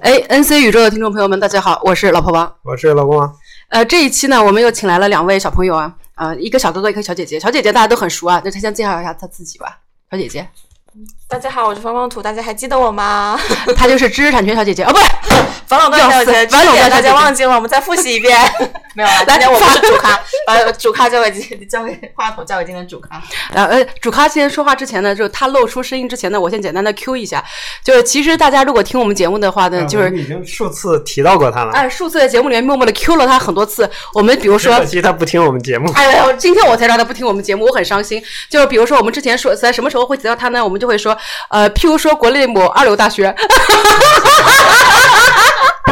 哎，NC 宇宙的听众朋友们，大家好，我是老婆王。我是老公王。呃，这一期呢，我们又请来了两位小朋友啊，呃，一个小哥哥，一个小姐姐。小姐姐大家都很熟啊，那她先介绍一下她自己吧。小姐姐，大家好，我是方方图，大家还记得我吗？她就是知识产权小姐姐哦，不是房垄断小姐姐，房垄断小姐姐大家忘记了，我们再复习一遍。没有了，今天我不是主咖，把主咖交给今交给话筒，交给今天主咖。呃呃，主咖先说话之前呢，就是他露出声音之前呢，我先简单的 Q 一下，就是其实大家如果听我们节目的话呢，就是已经数次提到过他了。哎，数次在节目里面默默的 Q 了他很多次。我们比如说可，惜他不听我们节目。哎呦，今天我才知道他不听我们节目，我很伤心。就是比如说，我们之前说在什么时候会提到他呢？我们就会说，呃，譬如说国内某二流大学，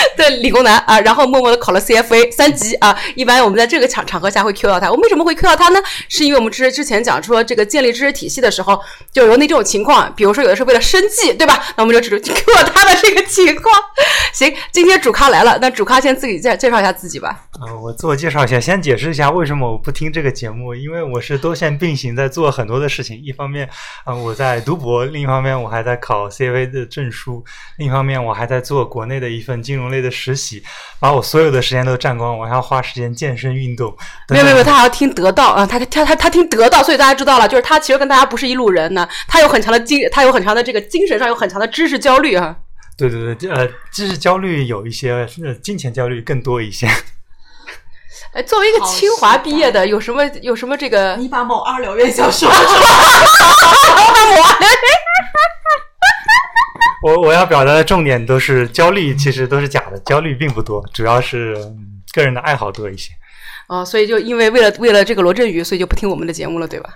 对，理工男啊，然后默默的考了 CFA 三级啊。一般我们在这个场场合下会 Q 到他。我为什么会 Q 到他呢？是因为我们之之前讲说这个建立知识体系的时候，就有那这种情况，比如说有的是为了生计，对吧？那我们就只 Q 到他的这个情况。行，今天主咖来了，那主咖先自己介介绍一下自己吧。啊、我自我介绍一下，先解释一下为什么我不听这个节目，因为我是多线并行在做很多的事情。一方面，啊、我在读博；另一方面，我还在考 CFA 的证书；另一方面，我还在做国内的一份金融类的实习，把我所有的时间都占光。我还要花时间健身运动。没有没有，没有他还要听得到啊，他他他他他听得到，所以大家知道了，就是他其实跟大家不是一路人呢，他有很强的精，他有很强的这个精神上有很强的知识焦虑啊。对对对，呃，知识焦虑有一些，呃，金钱焦虑更多一些。哎，作为一个清华毕业的，有什么有什么这个？你把某二流院校说 我我要表达的重点都是焦虑，其实都是假的，焦虑并不多，主要是、嗯个人的爱好多一些。哦，所以就因为为了为了这个罗振宇，所以就不听我们的节目了，对吧？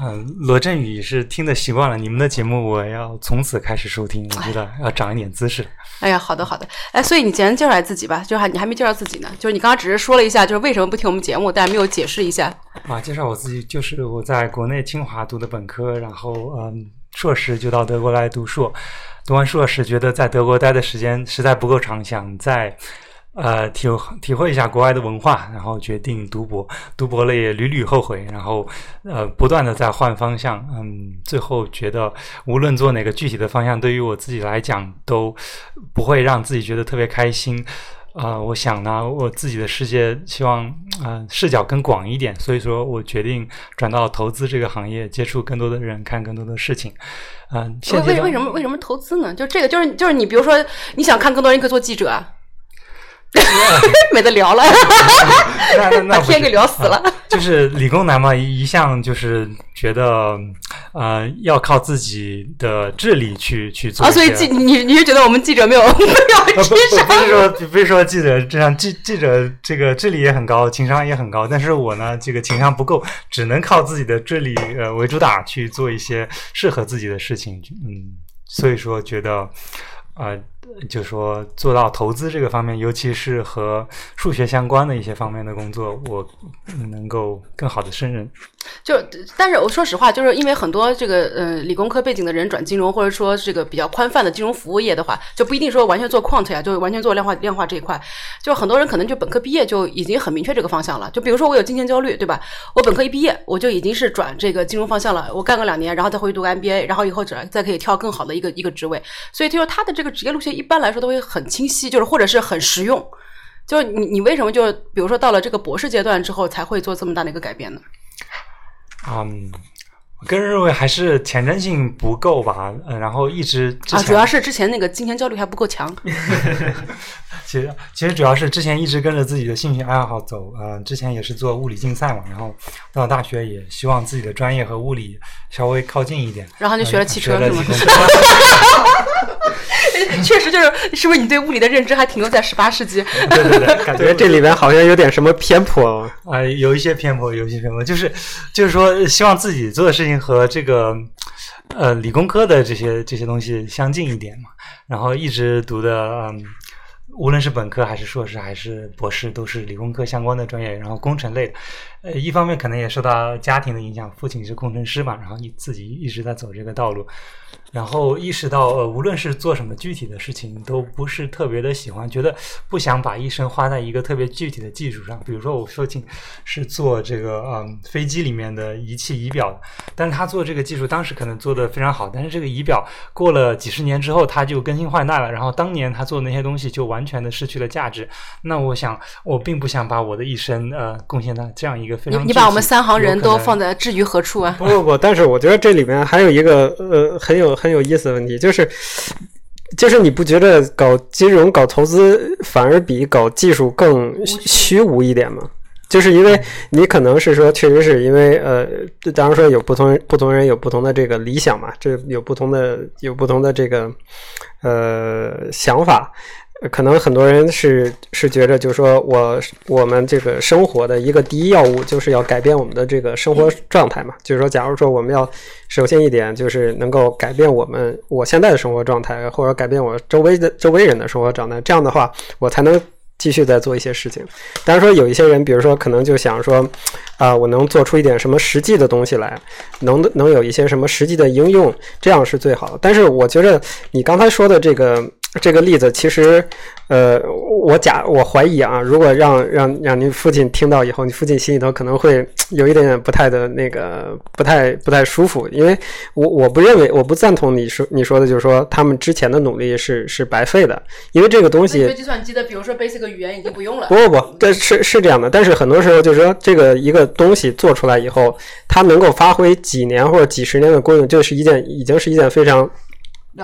嗯，罗振宇是听的习惯了，你们的节目我要从此开始收听，我觉得要长一点姿势。哎呀，好的好的，哎，所以你简单介绍一下自己吧，就是还你还没介绍自己呢，就是你刚刚只是说了一下，就是为什么不听我们节目，但没有解释一下。啊，介绍我自己，就是我在国内清华读的本科，然后嗯，硕士就到德国来读硕，读完硕士觉得在德国待的时间实在不够长，想再呃体体会一下国外的文化，然后决定读博，读博了也屡屡后悔，然后呃不断的在换方向，嗯，最后觉得无论做哪个具体的方向，对于我自己来讲都不会让自己觉得特别开心。呃，我想呢，我自己的世界希望呃视角更广一点，所以说我决定转到投资这个行业，接触更多的人，看更多的事情。嗯、为为为什么为什么投资呢？就这个就是就是你比如说你想看更多人，你可以做记者啊，没得聊了，把天给聊死了。就是理工男嘛，一一向就是觉得呃要靠自己的智力去去做啊，所以记你你是觉得我们记者没有 没有智商不商是说不是说记者这样记记者这个智力也很高，情商也很高，但是我呢这个情商不够，只能靠自己的智力呃为主打去做一些适合自己的事情，嗯，所以说觉得呃就说做到投资这个方面，尤其是和数学相关的一些方面的工作，我能够更好的胜任。就，但是我说实话，就是因为很多这个呃理工科背景的人转金融，或者说这个比较宽泛的金融服务业的话，就不一定说完全做 quant 呀，就完全做量化量化这一块。就很多人可能就本科毕业就已经很明确这个方向了。就比如说我有金钱焦虑，对吧？我本科一毕业我就已经是转这个金融方向了，我干个两年，然后再回去读个 MBA，然后以后转再可以跳更好的一个一个职位。所以就是他的这个职业路线一般来说都会很清晰，就是或者是很实用。就是你你为什么就比如说到了这个博士阶段之后才会做这么大的一个改变呢？嗯，我个人认为还是前瞻性不够吧，嗯，然后一直啊，主要是之前那个金钱焦虑还不够强。其实其实主要是之前一直跟着自己的兴趣爱好走，呃，之前也是做物理竞赛嘛，然后到了大学也希望自己的专业和物理稍微靠近一点，然后就学了汽车呃是吗学了汽车确实就是，是不是你对物理的认知还停留在十八世纪？对对对，感觉这里面好像有点什么偏颇哦。啊、有一些偏颇，有一些偏颇，就是就是说，希望自己做的事情和这个呃理工科的这些这些东西相近一点嘛。然后一直读的，嗯，无论是本科还是硕士还是博士，都是理工科相关的专业，然后工程类的。呃，一方面可能也受到家庭的影响，父亲是工程师嘛，然后你自己一直在走这个道路，然后意识到，呃，无论是做什么具体的事情，都不是特别的喜欢，觉得不想把一生花在一个特别具体的技术上。比如说，我父亲是做这个，嗯，飞机里面的仪器仪表的，但是他做这个技术当时可能做得非常好，但是这个仪表过了几十年之后，他就更新换代了，然后当年他做的那些东西就完全的失去了价值。那我想，我并不想把我的一生，呃，贡献到这样一个非常你你把我们三行人都放在在置于何处啊？不不不，但是我觉得这里面还有一个呃很有很有意思的问题，就是就是你不觉得搞金融、搞投资反而比搞技术更虚无一点吗？就是因为你可能是说，确实是因为呃，当然说有不同不同人有不同的这个理想嘛，这有不同的有不同的这个呃想法。可能很多人是是觉着，就是说我我们这个生活的一个第一要务，就是要改变我们的这个生活状态嘛。就是说，假如说我们要首先一点，就是能够改变我们我现在的生活状态，或者改变我周围的周围人的生活状态，这样的话，我才能继续在做一些事情。当然说，有一些人，比如说可能就想说，啊，我能做出一点什么实际的东西来，能能有一些什么实际的应用，这样是最好的。但是我觉得你刚才说的这个。这个例子其实，呃，我假我怀疑啊，如果让让让您父亲听到以后，你父亲心里头可能会有一点点不太的那个，不太不太舒服，因为我我不认为，我不赞同你说你说的，就是说他们之前的努力是是白费的，因为这个东西，学计算机的，比如说 basic 语言已经不用了。不不不，这是是这样的，但是很多时候就是说，这个一个东西做出来以后，它能够发挥几年或者几十年的功用，就是一件已经是一件非常。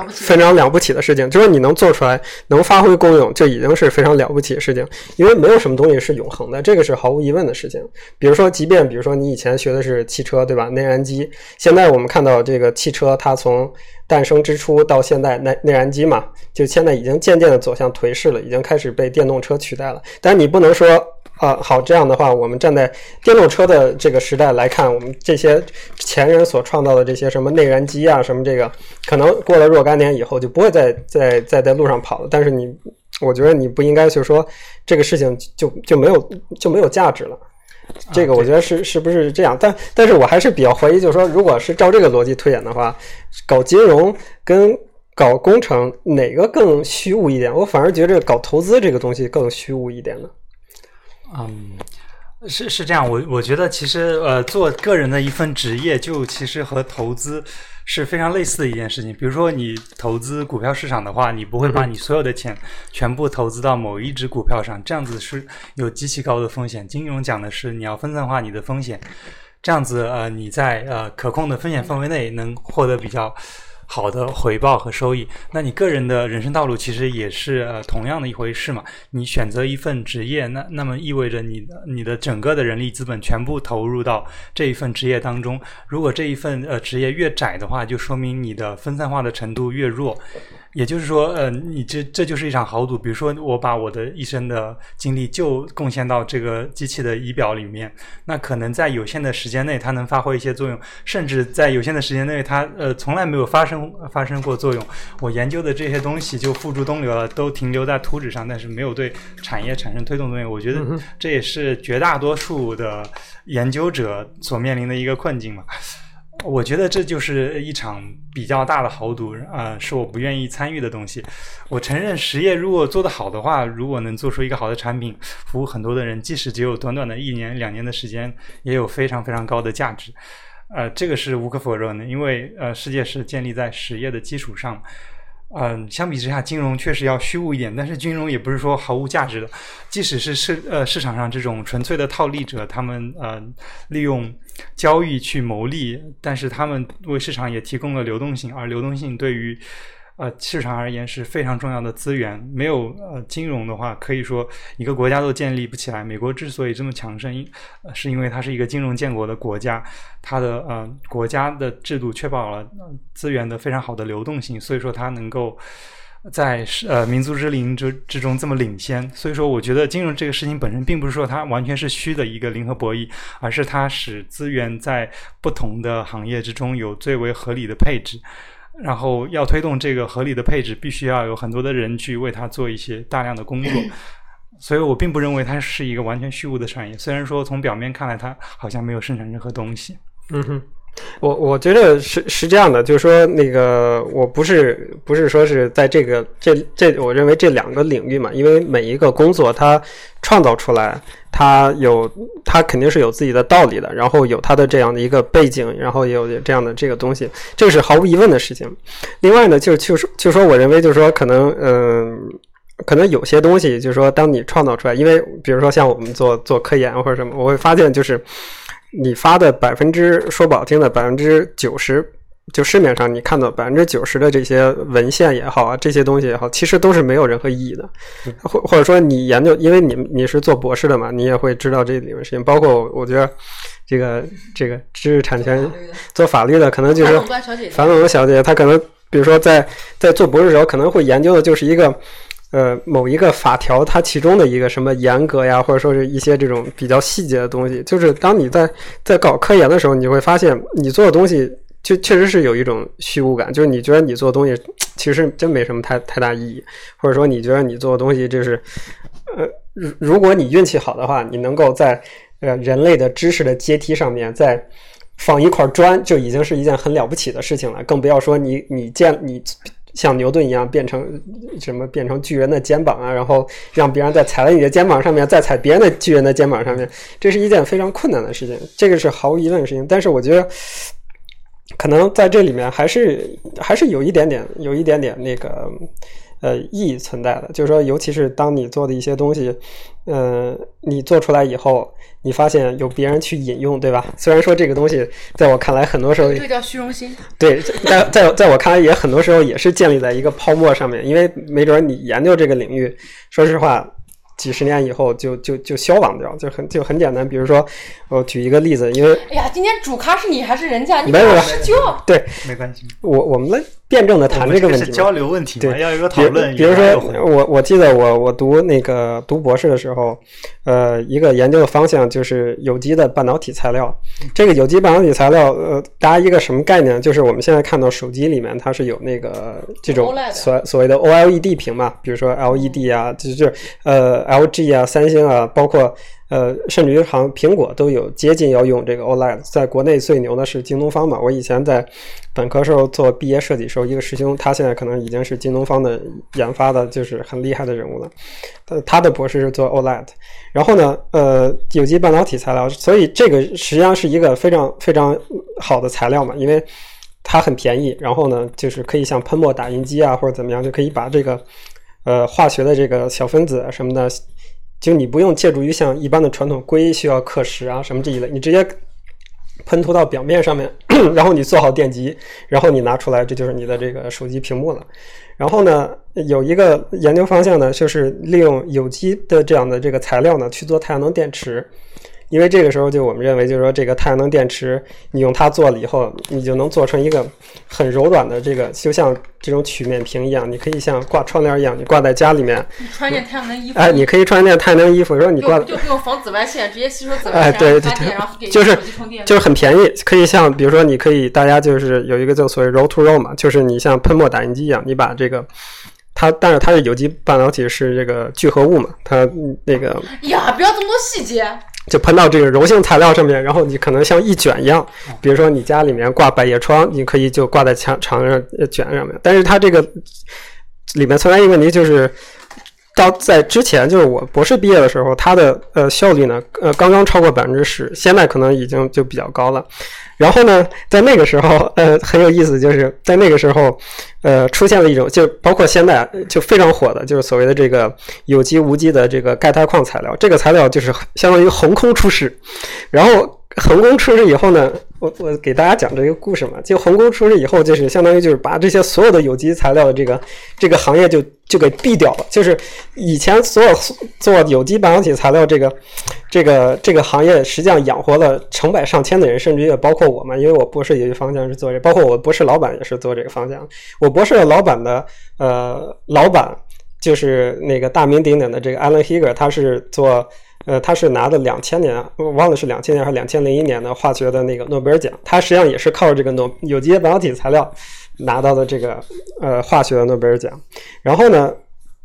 非常了不起的事情，就是你能做出来，能发挥功用，就已经是非常了不起的事情。因为没有什么东西是永恒的，这个是毫无疑问的事情。比如说，即便比如说你以前学的是汽车，对吧？内燃机，现在我们看到这个汽车，它从诞生之初到现在，内内燃机嘛，就现在已经渐渐的走向颓势了，已经开始被电动车取代了。但你不能说。啊，好，这样的话，我们站在电动车的这个时代来看，我们这些前人所创造的这些什么内燃机啊，什么这个，可能过了若干年以后就不会再再再在路上跑了。但是你，我觉得你不应该就说这个事情就就没有就没有价值了。这个我觉得是是不是这样？但但是我还是比较怀疑，就是说，如果是照这个逻辑推演的话，搞金融跟搞工程哪个更虚无一点？我反而觉得搞投资这个东西更虚无一点呢。嗯，是是这样，我我觉得其实呃，做个人的一份职业，就其实和投资是非常类似的一件事情。比如说你投资股票市场的话，你不会把你所有的钱全部投资到某一只股票上，这样子是有极其高的风险。金融讲的是你要分散化你的风险，这样子呃你在呃可控的风险范围内能获得比较。好的回报和收益，那你个人的人生道路其实也是呃同样的一回事嘛。你选择一份职业，那那么意味着你你的整个的人力资本全部投入到这一份职业当中。如果这一份呃职业越窄的话，就说明你的分散化的程度越弱。也就是说，呃，你这这就是一场豪赌。比如说，我把我的一生的精力就贡献到这个机器的仪表里面，那可能在有限的时间内，它能发挥一些作用，甚至在有限的时间内，它呃从来没有发生发生过作用。我研究的这些东西就付诸东流了，都停留在图纸上，但是没有对产业产生推动作用。我觉得这也是绝大多数的研究者所面临的一个困境嘛。我觉得这就是一场比较大的豪赌啊，是我不愿意参与的东西。我承认实业如果做得好的话，如果能做出一个好的产品，服务很多的人，即使只有短短的一年两年的时间，也有非常非常高的价值。呃，这个是无可否认的，因为呃，世界是建立在实业的基础上。嗯，相比之下，金融确实要虚无一点，但是金融也不是说毫无价值的。即使是市呃市场上这种纯粹的套利者，他们呃利用交易去牟利，但是他们为市场也提供了流动性，而流动性对于。呃，市场而言是非常重要的资源。没有呃金融的话，可以说一个国家都建立不起来。美国之所以这么强盛，因是因为它是一个金融建国的国家，它的呃国家的制度确保了资源的非常好的流动性，所以说它能够在呃民族之林之之中这么领先。所以说，我觉得金融这个事情本身并不是说它完全是虚的一个零和博弈，而是它使资源在不同的行业之中有最为合理的配置。然后要推动这个合理的配置，必须要有很多的人去为它做一些大量的工作。所以我并不认为它是一个完全虚无的产业。虽然说从表面看来，它好像没有生产任何东西。嗯哼，我我觉得是是这样的，就是说那个我不是不是说是在这个这这，我认为这两个领域嘛，因为每一个工作它创造出来，它有它肯定是有自己的道理的，然后有它的这样的一个背景，然后有这样的这个东西，这是毫无疑问的事情。另外呢，就是就是就说我认为就是说可能嗯。可能有些东西，就是说，当你创造出来，因为比如说像我们做做科研或者什么，我会发现就是你发的百分之说不好听的百分之九十，就市面上你看到百分之九十的这些文献也好啊，这些东西也好，其实都是没有任何意义的。或或者说你研究，因为你你是做博士的嘛，你也会知道这里面事情。包括我觉得这个这个知识产权做法律的，可能就是反垄断小姐姐樊总小姐，她可能比如说在在做博士的时候，可能会研究的就是一个。呃，某一个法条，它其中的一个什么严格呀，或者说是一些这种比较细节的东西，就是当你在在搞科研的时候，你会发现你做的东西就确实是有一种虚无感，就是你觉得你做的东西其实真没什么太太大意义，或者说你觉得你做的东西就是，呃，如 如果你运气好的话，你能够在呃人类的知识的阶梯上面再放一块砖，就已经是一件很了不起的事情了，更不要说你你见你。像牛顿一样变成什么？变成巨人的肩膀啊，然后让别人再踩在你的肩膀上面，再踩别人的巨人的肩膀上面，这是一件非常困难的事情。这个是毫无疑问的事情。但是我觉得，可能在这里面还是还是有一点点，有一点点那个呃意义存在的。就是说，尤其是当你做的一些东西，嗯、你做出来以后，你发现有别人去引用，对吧？虽然说这个东西在我看来，很多时候这个叫虚荣心。对，在在在我看来，也很多时候也是建立在一个泡沫上面，因为没准儿你研究这个领域，说实话，几十年以后就就就消亡掉，就很就很简单。比如说，我举一个例子，因为哎呀，今天主咖是你还是人家？你没有没有对没关系，我我们来辩证的谈这个问题。是交流问题嘛，对要有一个讨论。比如说我我记得我我读那个读博士的时候，呃，一个研究的方向就是有机的半导体材料。这个有机半导体材料，呃，大家一个什么概念？就是我们现在看到手机里面它是有那个这种所所谓的 OLED 屏嘛，比如说 LED 啊，就是呃 LG 啊、三星啊，包括。呃，甚至于好像苹果都有接近要用这个 OLED，在国内最牛的是京东方嘛。我以前在本科时候做毕业设计时候，一个师兄，他现在可能已经是京东方的研发的，就是很厉害的人物了。呃，他的博士是做 OLED，然后呢，呃，有机半导体材料，所以这个实际上是一个非常非常好的材料嘛，因为它很便宜，然后呢，就是可以像喷墨打印机啊或者怎么样，就可以把这个呃化学的这个小分子什么的。就你不用借助于像一般的传统硅需要刻蚀啊什么这一类，你直接喷涂到表面上面，然后你做好电极，然后你拿出来，这就是你的这个手机屏幕了。然后呢，有一个研究方向呢，就是利用有机的这样的这个材料呢去做太阳能电池。因为这个时候，就我们认为，就是说，这个太阳能电池，你用它做了以后，你就能做成一个很柔软的这个，就像这种曲面屏一样，你可以像挂窗帘一样，你挂在家里面，你穿件太阳能衣服，哎，你可以穿件太阳能衣服，说你挂就就不用防紫外线，直接吸收紫外哎线，对对对然后给就是。就是很便宜，可以像比如说，你可以大家就是有一个叫所谓 roll to roll 嘛，就是你像喷墨打印机一样，你把这个它，但是它是有机半导体是这个聚合物嘛，它嗯那个呀，不要这么多细节。就喷到这个柔性材料上面，然后你可能像一卷一样，比如说你家里面挂百叶窗，你可以就挂在墙墙上呃卷上面，但是它这个里面存在一个问题就是。到在之前，就是我博士毕业的时候，它的呃效率呢，呃刚刚超过百分之十，现在可能已经就比较高了。然后呢，在那个时候，呃很有意思，就是在那个时候，呃出现了一种，就包括现在就非常火的，就是所谓的这个有机无机的这个钙钛矿材料。这个材料就是相当于横空出世，然后横空出世以后呢，我我给大家讲这个故事嘛，就横空出事以后，就是相当于就是把这些所有的有机材料的这个这个行业就就给毙掉了。就是以前所有做有机半导体材料这个这个这个行业，实际上养活了成百上千的人，甚至也包括我嘛，因为我博士有一个方向是做这，包括我博士老板也是做这个方向。我博士的老板的呃老板就是那个大名鼎鼎的这个 Alan Heger，他是做。呃，他是拿的两千年，我忘了是两千年还是两千零一年的化学的那个诺贝尔奖。他实际上也是靠这个诺有机半导体材料拿到的这个呃化学的诺贝尔奖。然后呢，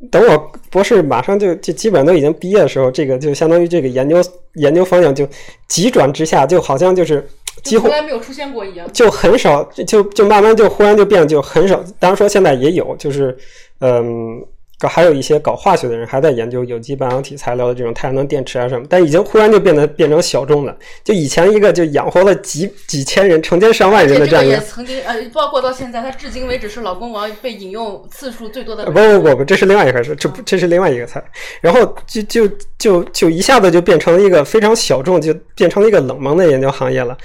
等我博士马上就就基本上都已经毕业的时候，这个就相当于这个研究研究方向就急转直下，就好像就是几乎从来没有出现过一样。就很少，就就慢慢就忽然就变就很少。当然说现在也有，就是嗯，搞还有一些搞化学的人还在研究有机半导体材料的这种太阳能电池啊什么，但已经忽然就变得变成小众了。就以前一个就养活了几几千人、成千上万人的这个也这样一个。曾经呃，包括到现在，它至今为止是老公王被引用次数最多的呃。不不不不，这是另外一回事，这不这是另外一个菜。然后就就就就一下子就变成了一个非常小众，就变成了一个冷门的研究行业了。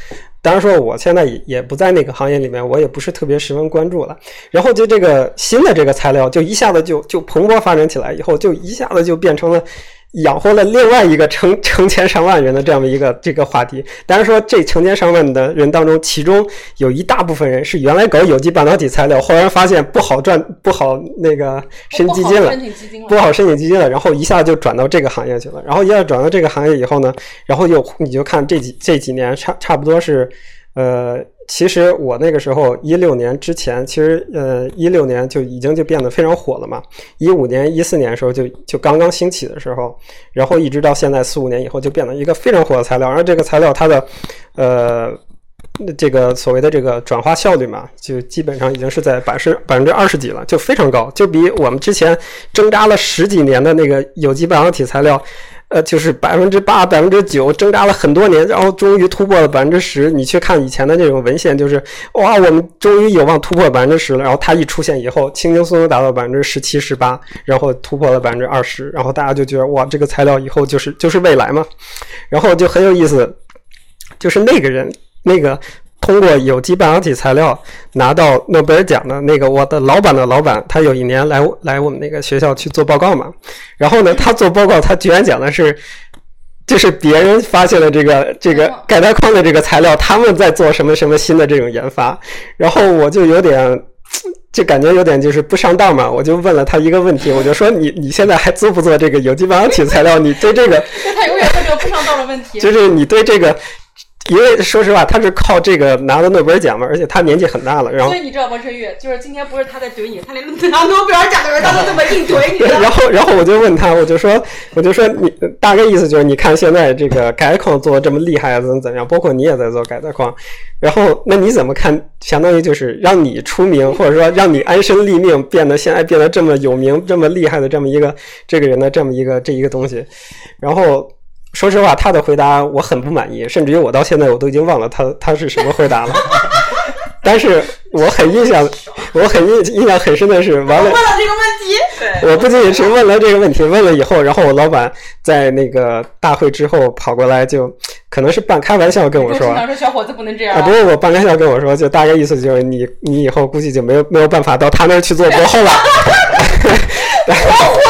当然说，我现在也也不在那个行业里面，我也不是特别十分关注了。然后就这个新的这个材料，就一下子就就蓬勃发展起来，以后就一下子就变成了养活了另外一个成成千上万人的这样的一个这个话题。当然说，这成千上万的人当中，其中有一大部分人是原来搞有机半导体材料，后来发现不好赚，不好那个申基金了申。请基金了，不好申请基金了，然后一下就转到这个行业去了。然后一下转到这个行业以后呢，然后又你就看这几这几年差差不多是，呃，其实我那个时候一六年之前，其实呃一六年就已经就变得非常火了嘛。一五年、一四年的时候就就刚刚兴起的时候，然后一直到现在四五年以后就变得一个非常火的材料。而这个材料它的呃这个所谓的这个转化效率嘛，就基本上已经是在百分百分之二十几了，就非常高，就比我们之前挣扎了十几年的那个有机半导体材料。呃，就是百分之八、百分之九，挣扎了很多年，然后终于突破了百分之十。你去看以前的那种文献，就是哇，我们终于有望突破百分之十了。然后它一出现以后，轻轻松松达到百分之十七、十八，然后突破了百分之二十，然后大家就觉得哇，这个材料以后就是就是未来嘛。然后就很有意思，就是那个人那个通过有机半导体材料拿到诺贝尔奖的那个我的老板的老板，他有一年来来我们那个学校去做报告嘛，然后呢，他做报告，他居然讲的是。就是别人发现了这个这个钙钛矿的这个材料，他们在做什么什么新的这种研发，然后我就有点，就感觉有点就是不上当嘛。我就问了他一个问题，我就说你 你现在还做不做这个有机半导体材料？你对这个，对他永远问这个不上道的问题。就是你对这个。因为说实话，他是靠这个拿的诺贝尔奖嘛，而且他年纪很大了。然后所以你知道王晨玉，就是今天不是他在怼你，他连拿诺贝尔奖的人他都这么硬怼你。然后然后我就问他，我就说，我就说你大概意思就是，你看现在这个钙钛矿做这么厉害，怎么怎么样？包括你也在做钙钛矿，然后那你怎么看？相当于就是让你出名，或者说让你安身立命，变得现在变得这么有名、这么厉害的这么一个这个人的这么一个这一个东西，然后。说实话，他的回答我很不满意，甚至于我到现在我都已经忘了他他是什么回答了。但是我很印象，我很印印象很深的是，完了问了这个问题，对，我不仅仅是问了这个问题，问了以后，然后我老板在那个大会之后跑过来，就可能是半开玩笑跟我说说小伙子不能这样啊，不是我半开玩笑跟我说，就大概意思就是你你以后估计就没有没有办法到他那儿去做博后了。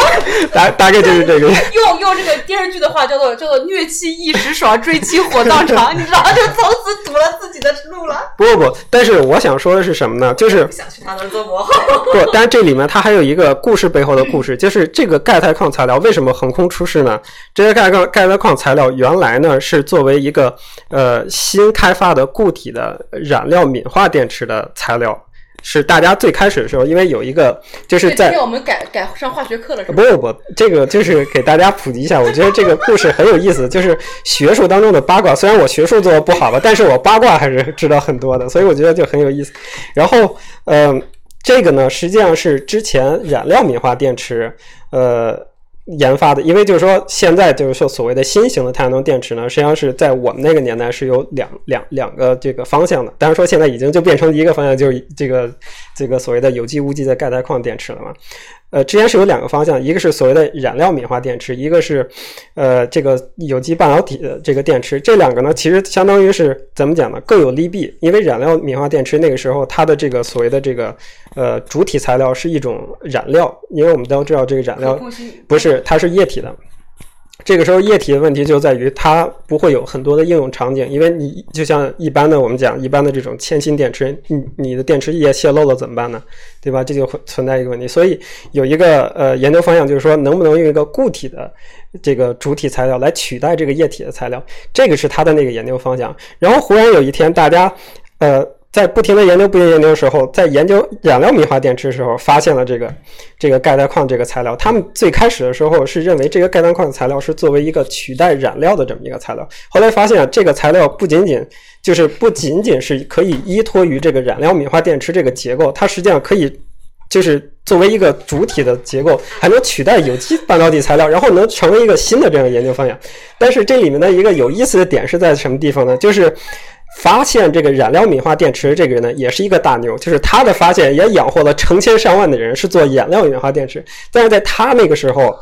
大大概就是这个。用用这个电视剧的话叫做叫做虐妻一时爽，追妻火葬场，你知道，就从此堵了自己的路了。不不不，但是我想说的是什么呢？就是不想去他那儿做幕后。不，但是这里面它还有一个故事背后的故事，就是这个钙钛矿材料为什么横空出世呢？这些钙钙钙钛矿材料原来呢是作为一个呃新开发的固体的染料敏化电池的材料。是大家最开始的时候，因为有一个就是在天我们改改上化学课了，是吧？不不不，这个就是给大家普及一下，我觉得这个故事很有意思，就是学术当中的八卦。虽然我学术做的不好吧，但是我八卦还是知道很多的，所以我觉得就很有意思。然后，嗯、这个呢，实际上是之前染料锰化电池，呃。研发的，因为就是说，现在就是说所谓的新型的太阳能电池呢，实际上是在我们那个年代是有两两两个这个方向的，当然说现在已经就变成一个方向，就是这个这个所谓的有机无机的钙钛矿电池了嘛。呃，之前是有两个方向，一个是所谓的燃料敏化电池，一个是呃这个有机半导体的这个电池。这两个呢，其实相当于是怎么讲呢？各有利弊。因为燃料敏化电池那个时候它的这个所谓的这个呃主体材料是一种染料，因为我们都知道这个染料不是，它是液体的。这个时候液体的问题就在于它不会有很多的应用场景，因为你就像一般的我们讲一般的这种铅芯电池，你你的电池液泄漏了怎么办呢？对吧？这就会存在一个问题。所以有一个呃研究方向就是说，能不能用一个固体的这个主体材料来取代这个液体的材料，这个是他的那个研究方向。然后忽然有一天，大家呃在不停的研究、不停地研究的时候，在研究染料米化电池的时候，发现了这个这个钙钛矿这个材料。他们最开始的时候是认为这个钙钛矿的材料是作为一个取代染料的这么一个材料，后来发现这个材料不仅仅就是不仅仅是可以依托于这个染料米化电池这个结构，它实际上可以就是作为一个主体的结构，还能取代有机半导体材料，然后能成为一个新的这样研究方向。但是这里面的一个有意思的点是在什么地方呢？就是发现这个染料米化电池这个人呢，也是一个大牛，就是他的发现也养活了成千上万的人，是做染料米化电池。但是在他那个时候，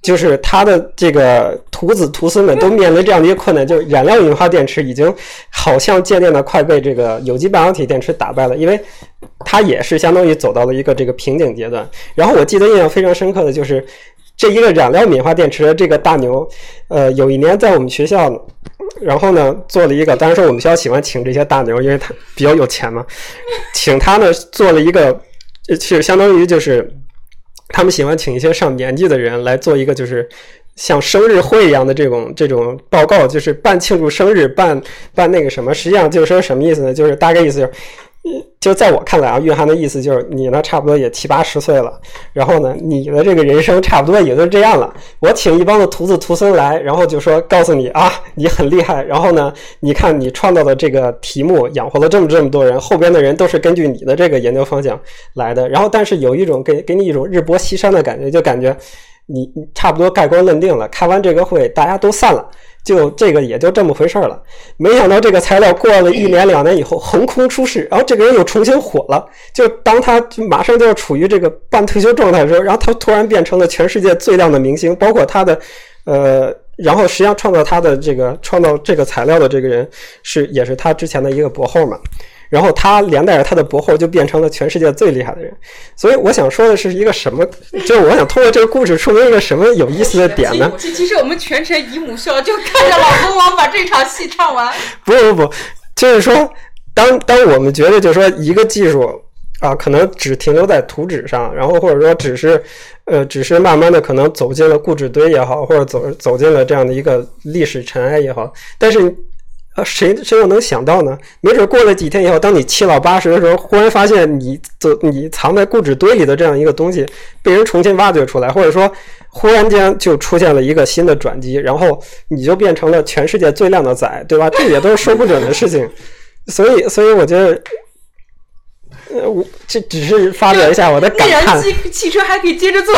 就是他的这个徒子徒孙们都面临这样的一个困难，就染料米化电池已经好像渐渐的快被这个有机半导体电池打败了，因为它也是相当于走到了一个这个瓶颈阶段。然后我记得印象非常深刻的就是这一个染料米化电池这个大牛，呃，有一年在我们学校，然后呢做了一个，当然说我们学校喜欢请这些大牛，因为他比较有钱嘛，请他呢做了一个，呃是相当于就是他们喜欢请一些上年纪的人来做一个就是。像生日会一样的这种这种报告，就是办庆祝生日，办办那个什么，实际上就是说什么意思呢？就是大概意思就是，就在我看来啊，蕴含的意思就是你呢差不多也七八十岁了，然后呢你的这个人生差不多也就这样了。我请一帮的徒子徒孙来，然后就说告诉你啊，你很厉害，然后呢你看你创造的这个题目养活了这么这么多人，后边的人都是根据你的这个研究方向来的。然后但是有一种给给你一种日薄西山的感觉，就感觉。你你差不多盖棺论定了，开完这个会，大家都散了，就这个也就这么回事儿了。没想到这个材料过了一年两年以后横空出世，然后这个人又重新火了。就当他马上就要处于这个半退休状态的时候，然后他突然变成了全世界最亮的明星，包括他的呃，然后实际上创造他的这个创造这个材料的这个人是也是他之前的一个博后嘛。然后他连带着他的博后就变成了全世界最厉害的人，所以我想说的是一个什么？就是我想通过这个故事说明一个什么有意思的点呢？其其实我们全程姨母笑，就看着老公王把这场戏唱完。不不不，就是说，当当我们觉得就是说一个技术啊，可能只停留在图纸上，然后或者说只是呃，只是慢慢的可能走进了固纸堆也好，或者走走进了这样的一个历史尘埃也好，但是。啊，谁谁又能想到呢？没准过了几天以后，当你七老八十的时候，忽然发现你走你藏在固纸堆里的这样一个东西被人重新挖掘出来，或者说忽然间就出现了一个新的转机，然后你就变成了全世界最靓的仔，对吧？这也都是说不准的事情。所以，所以我觉得，呃，我这只是发表一下我的感叹。汽汽车还可以接着做。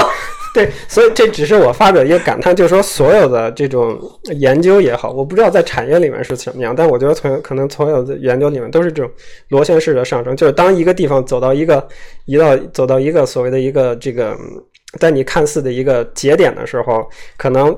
对，所以这只是我发表一个感叹，就是说所有的这种研究也好，我不知道在产业里面是什么样，但我觉得从可能所有的研究里面都是这种螺旋式的上升，就是当一个地方走到一个一到走到一个所谓的一个这个，在你看似的一个节点的时候，可能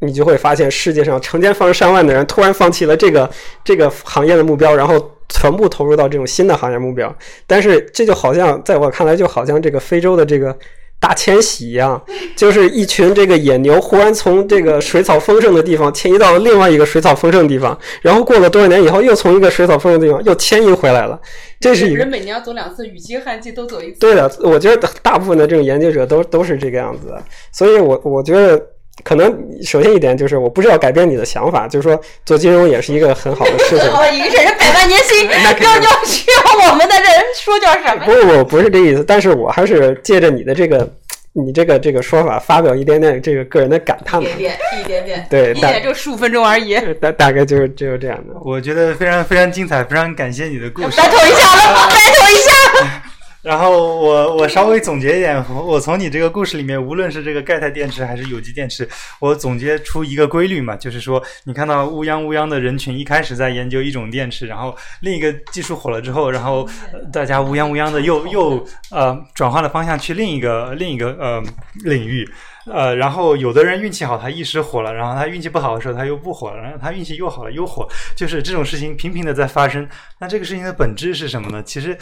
你就会发现世界上成千上万的人突然放弃了这个这个行业的目标，然后全部投入到这种新的行业目标，但是这就好像在我看来，就好像这个非洲的这个。大迁徙一样，就是一群这个野牛忽然从这个水草丰盛的地方迁移到了另外一个水草丰盛的地方，然后过了多少年以后，又从一个水草丰盛的地方又迁移回来了。这是一个人每年要走两次，雨季旱季都走一次。对的，我觉得大部分的这种研究者都都是这个样子的，所以我我觉得可能首先一点就是我不知道改变你的想法，就是说做金融也是一个很好的事情。一个人百万年薪，要要需要我们的人说叫什么？不不不，不是这意思，但是我还是借着你的这个。你这个这个说法，发表一点点这个个人的感叹吧，一点点，一点点，对，一点就十五分钟而已，大大概就是就是这样的。我觉得非常非常精彩，非常感谢你的故事。拜托一下了，拜托一下。然后我我稍微总结一点，我从你这个故事里面，无论是这个钙钛电池还是有机电池，我总结出一个规律嘛，就是说，你看到乌泱乌泱的人群一开始在研究一种电池，然后另一个技术火了之后，然后大家乌泱乌泱的又又呃转换了方向去另一个另一个呃领域。呃，然后有的人运气好，他一时火了；然后他运气不好的时候，他又不火了；然后他运气又好了，又火，就是这种事情频频的在发生。那这个事情的本质是什么呢？其实，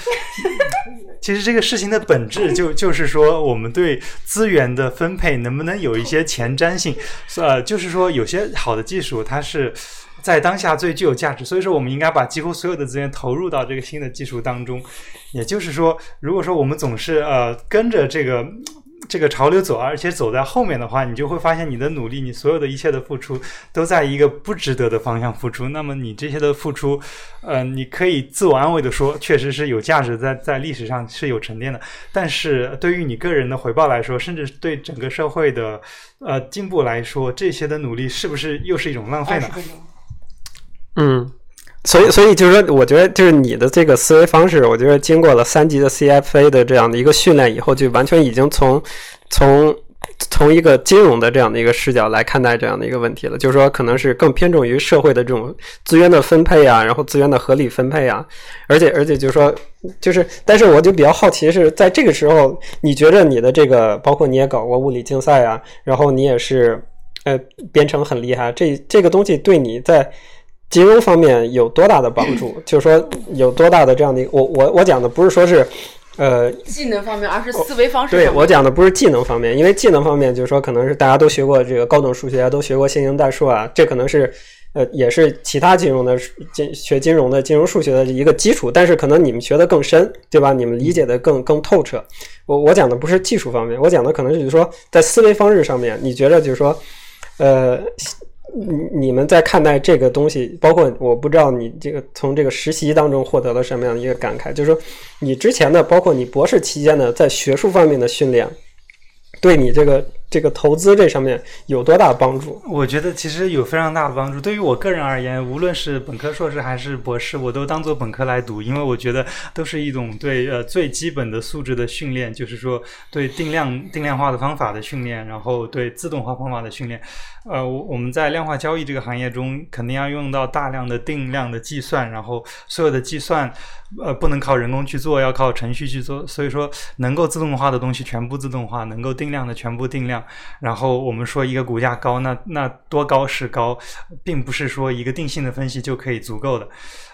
其实这个事情的本质就 就是说，我们对资源的分配能不能有一些前瞻性？呃，就是说，有些好的技术，它是在当下最具有价值，所以说我们应该把几乎所有的资源投入到这个新的技术当中。也就是说，如果说我们总是呃跟着这个。这个潮流走，而且走在后面的话，你就会发现你的努力，你所有的一切的付出都在一个不值得的方向付出。那么你这些的付出，呃，你可以自我安慰的说，确实是有价值，在在历史上是有沉淀的。但是对于你个人的回报来说，甚至对整个社会的呃进步来说，这些的努力是不是又是一种浪费呢？嗯。所以，所以就是说，我觉得就是你的这个思维方式，我觉得经过了三级的 CFA 的这样的一个训练以后，就完全已经从从从一个金融的这样的一个视角来看待这样的一个问题了。就是说，可能是更偏重于社会的这种资源的分配啊，然后资源的合理分配啊。而且，而且就是说，就是，但是我就比较好奇是在这个时候，你觉得你的这个，包括你也搞过物理竞赛啊，然后你也是呃编程很厉害，这这个东西对你在。金融方面有多大的帮助？就是说有多大的这样的，我我我讲的不是说是，呃，技能方面，而是思维方式。对我讲的不是技能方面，因为技能方面就是说可能是大家都学过这个高等数学，都学过线性代数啊，这可能是呃也是其他金融的金学金融的金融数学的一个基础，但是可能你们学的更深，对吧？你们理解的更更透彻。我我讲的不是技术方面，我讲的可能就是说在思维方式上面，你觉得就是说，呃。你你们在看待这个东西，包括我不知道你这个从这个实习当中获得了什么样的一个感慨，就是说你之前的，包括你博士期间的在学术方面的训练，对你这个。这个投资这上面有多大帮助？我觉得其实有非常大的帮助。对于我个人而言，无论是本科、硕士还是博士，我都当做本科来读，因为我觉得都是一种对呃最基本的素质的训练，就是说对定量定量化的方法的训练，然后对自动化方法的训练。呃，我我们在量化交易这个行业中，肯定要用到大量的定量的计算，然后所有的计算呃不能靠人工去做，要靠程序去做。所以说，能够自动化的东西全部自动化，能够定量的全部定量。然后我们说一个股价高，那那多高是高，并不是说一个定性的分析就可以足够的。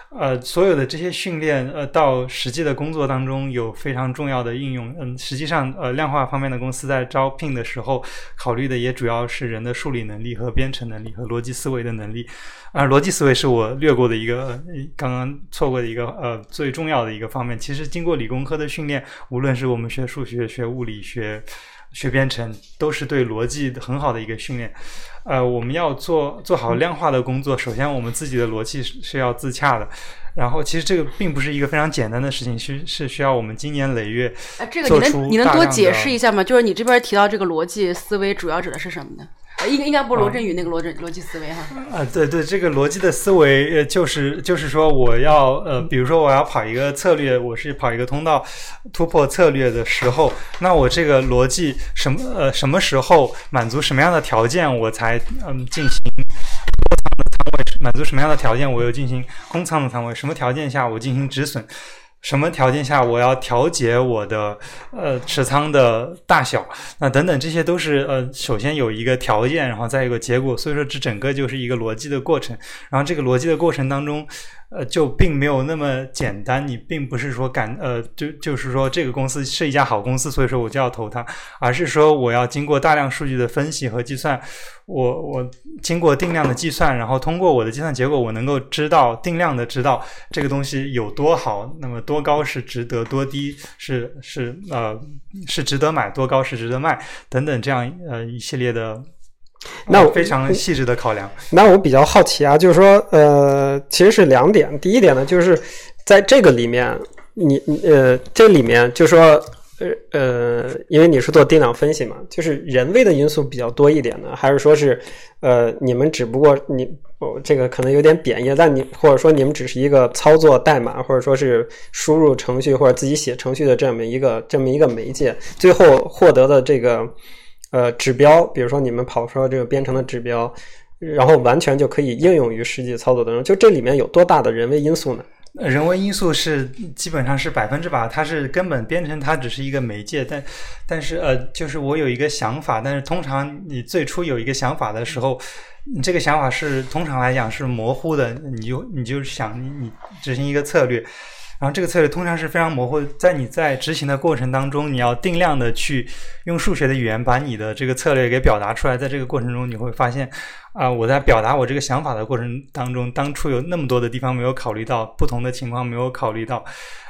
呃，所有的这些训练，呃，到实际的工作当中有非常重要的应用。嗯，实际上，呃，量化方面的公司在招聘的时候考虑的也主要是人的数理能力和编程能力和逻辑思维的能力。而逻辑思维是我略过的一个，刚刚错过的一个，呃，最重要的一个方面。其实经过理工科的训练，无论是我们学数学、学物理学。学学编程都是对逻辑很好的一个训练，呃，我们要做做好量化的工作，首先我们自己的逻辑是要自洽的，然后其实这个并不是一个非常简单的事情，需是需要我们经年累月。哎，这个你能你能多解释一下吗？就是你这边提到这个逻辑思维，主要指的是什么呢？应应该不是罗振宇那个逻辑逻辑思维哈啊对对这个逻辑的思维呃就是就是说我要呃比如说我要跑一个策略我是跑一个通道突破策略的时候那我这个逻辑什么呃什么时候满足什么样的条件我才嗯进行满足什么样的条件我又进行空仓的仓位什么条件下我进行止损。什么条件下我要调节我的呃持仓的大小？那等等，这些都是呃，首先有一个条件，然后再一个结果。所以说，这整个就是一个逻辑的过程。然后这个逻辑的过程当中。呃，就并没有那么简单。你并不是说感呃，就就是说这个公司是一家好公司，所以说我就要投它，而是说我要经过大量数据的分析和计算，我我经过定量的计算，然后通过我的计算结果，我能够知道定量的知道这个东西有多好，那么多高是值得，多低是是呃是值得买，多高是值得卖等等这样呃一系列的。那我非常细致的考量。那我比较好奇啊，就是说，呃，其实是两点。第一点呢，就是在这个里面，你呃，这里面就说，呃呃，因为你是做定量分析嘛，就是人为的因素比较多一点呢，还是说是，呃，你们只不过你，哦，这个可能有点贬义，但你或者说你们只是一个操作代码，或者说是输入程序或者自己写程序的这么一个这么一个媒介，最后获得的这个。呃，指标，比如说你们跑出来这个编程的指标，然后完全就可以应用于实际操作当中。就这里面有多大的人为因素呢？人为因素是基本上是百分之百，它是根本编程，它只是一个媒介。但但是呃，就是我有一个想法，但是通常你最初有一个想法的时候，你这个想法是通常来讲是模糊的，你就你就想你你执行一个策略。然后这个策略通常是非常模糊，在你在执行的过程当中，你要定量的去用数学的语言把你的这个策略给表达出来。在这个过程中，你会发现，啊，我在表达我这个想法的过程当中，当初有那么多的地方没有考虑到，不同的情况没有考虑到，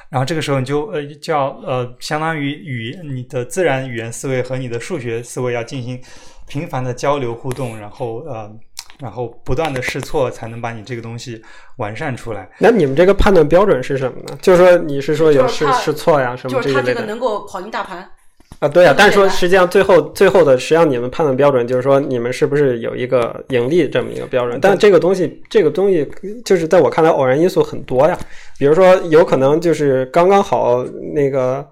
然后这个时候你就呃叫呃相当于语你的自然语言思维和你的数学思维要进行频繁的交流互动，然后呃然后不断的试错，才能把你这个东西完善出来。那你们这个判断标准是什么呢？就是说你是说有试试错呀什么就是它这个这一类的能够跑赢大盘。啊？对啊、但是说实际上最后最后的实际上你们判断标准就是说你们是不是有一个盈利这么一个标准？但这个东西这个东西就是在我看来偶然因素很多呀，比如说有可能就是刚刚好那个。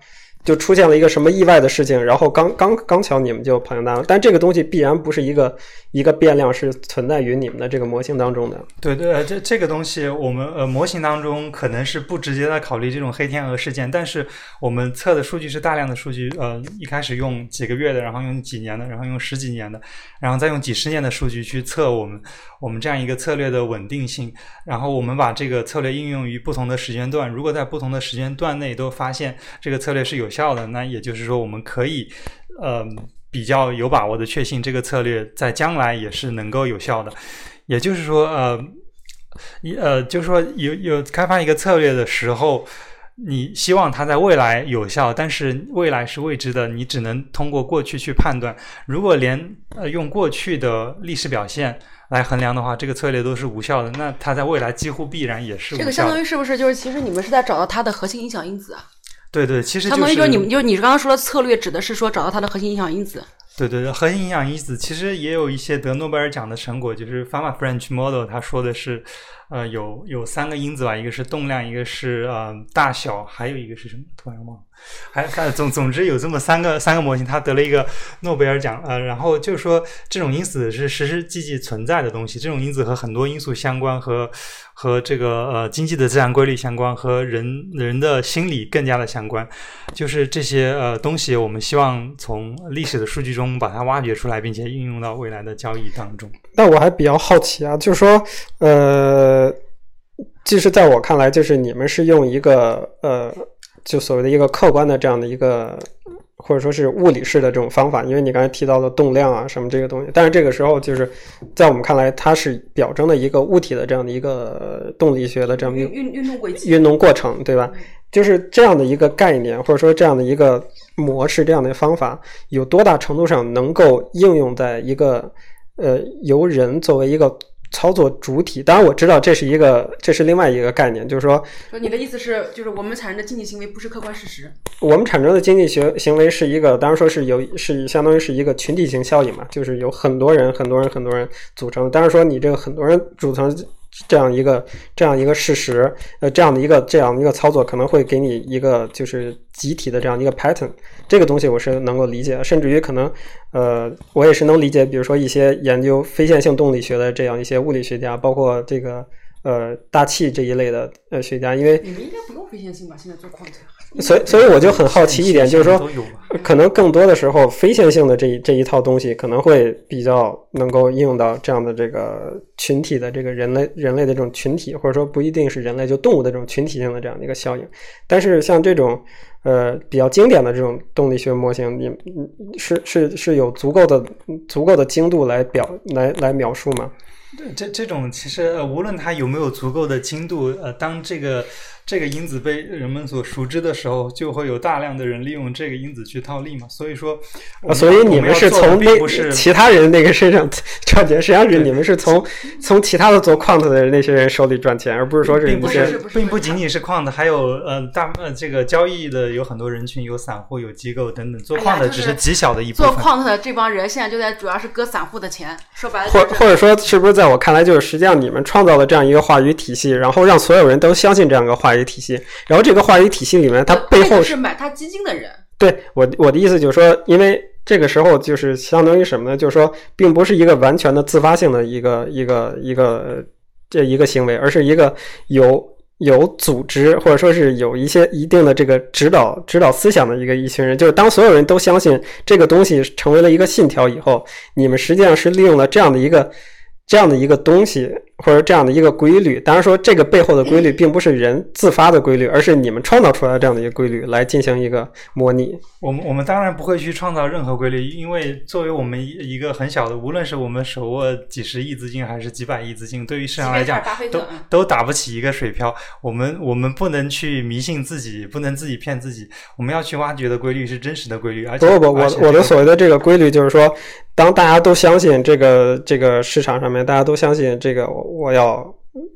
就出现了一个什么意外的事情，然后刚刚刚巧你们就跑赢大盘，但这个东西必然不是一个一个变量是存在于你们的这个模型当中的。对对，这这个东西我们呃模型当中可能是不直接的考虑这种黑天鹅事件，但是我们测的数据是大量的数据，呃一开始用几个月的，然后用几年的，然后用十几年的，然后再用几十年的数据去测我们我们这样一个策略的稳定性，然后我们把这个策略应用于不同的时间段，如果在不同的时间段内都发现这个策略是有效的，那也就是说我们可以呃比较有把握的确信这个策略在将来也是能够有效的。也就是说，呃，一呃，就是说有有开发一个策略的时候，你希望它在未来有效，但是未来是未知的，你只能通过过去去判断。如果连呃用过去的历史表现来衡量的话，这个策略都是无效的，那它在未来几乎必然也是无这个相。当于是不是就是其实你们是在找到它的核心影响因子啊？对对，其实相当于就是你们就是你刚刚说的策略指的是说找到它的核心影响因子。对对对，核心影响因子其实也有一些得诺贝尔奖的成果，就是 Pharma French Model，他说的是，呃，有有三个因子吧，一个是动量，一个是呃大小，还有一个是什么？突然忘了。还还总总之有这么三个三个模型，他得了一个诺贝尔奖，呃，然后就是说这种因子是实实际际存在的东西，这种因子和很多因素相关，和和这个呃经济的自然规律相关，和人人的心理更加的相关。就是这些呃东西，我们希望从历史的数据中把它挖掘出来，并且应用到未来的交易当中。但我还比较好奇啊，就是说，呃，就是在我看来，就是你们是用一个呃，就所谓的一个客观的这样的一个，或者说是物理式的这种方法，因为你刚才提到的动量啊什么这个东西，但是这个时候就是在我们看来，它是表征的一个物体的这样的一个动力学的这样运运运动轨迹。运动过程，对吧？就是这样的一个概念，或者说这样的一个模式，这样的方法，有多大程度上能够应用在一个呃由人作为一个操作主体？当然，我知道这是一个，这是另外一个概念，就是说说你的意思是，就是我们产生的经济行为不是客观事实。我们产生的经济行行为是一个，当然说是有是相当于是一个群体性效应嘛，就是有很多人、很多人、很多人组成。当然说你这个很多人组成这样一个这样一个事实，呃，这样的一个这样一个操作，可能会给你一个就是集体的这样一个 pattern。这个东西我是能够理解的，甚至于可能，呃，我也是能理解，比如说一些研究非线性动力学的这样一些物理学家，包括这个呃大气这一类的呃学家，因为你们应该不用非线性吧？现在做矿产。所以所以我就很好奇一点，就是说。可能更多的时候，非线性的这一这一套东西可能会比较能够应用到这样的这个群体的这个人类人类的这种群体，或者说不一定是人类，就动物的这种群体性的这样的一个效应。但是像这种呃比较经典的这种动力学模型，你你是是是有足够的足够的精度来表来来描述吗？这这种其实呃，无论它有没有足够的精度，呃，当这个这个因子被人们所熟知的时候，就会有大量的人利用这个因子去套利嘛。所以说，啊，所以你们是从那并不是其他人那个身上 赚钱，实际上是你们是从 从其他的做 quant 的那些人手里赚钱，而不是说是并不是不是并不仅仅是 quant，还有呃大呃这个交易的有很多人群，有散户，有机构等等。做 quant 就是只是极小的一部做分。quant 的这帮人现在就在主要是割散户的钱，说白了或就是或者说，是不是在我看来，就是实际上你们创造了这样一个话语体系，然后让所有人都相信这样一个话语体系，然后这个话语体系里面，它背后是是买它基金的人。对我我的意思就是说，因为这个时候就是相当于什么呢？就是说，并不是一个完全的自发性的一个一个一个呃这一个行为，而是一个有有组织或者说是有一些一定的这个指导指导思想的一个一群人。就是当所有人都相信这个东西成为了一个信条以后，你们实际上是利用了这样的一个这样的一个东西，或者这样的一个规律。当然说这个背后的规律并不是人自发的规律，而是你们创造出来这样的一个规律来进行一个模拟。我们我们当然不会去创造任何规律，因为作为我们一一个很小的，无论是我们手握几十亿资金还是几百亿资金，对于市场来讲都都打不起一个水漂。我们我们不能去迷信自己，不能自己骗自己。我们要去挖掘的规律是真实的规律，而且不不，我我的所谓的这个规律就是说，当大家都相信这个这个市场上面，大家都相信这个我要。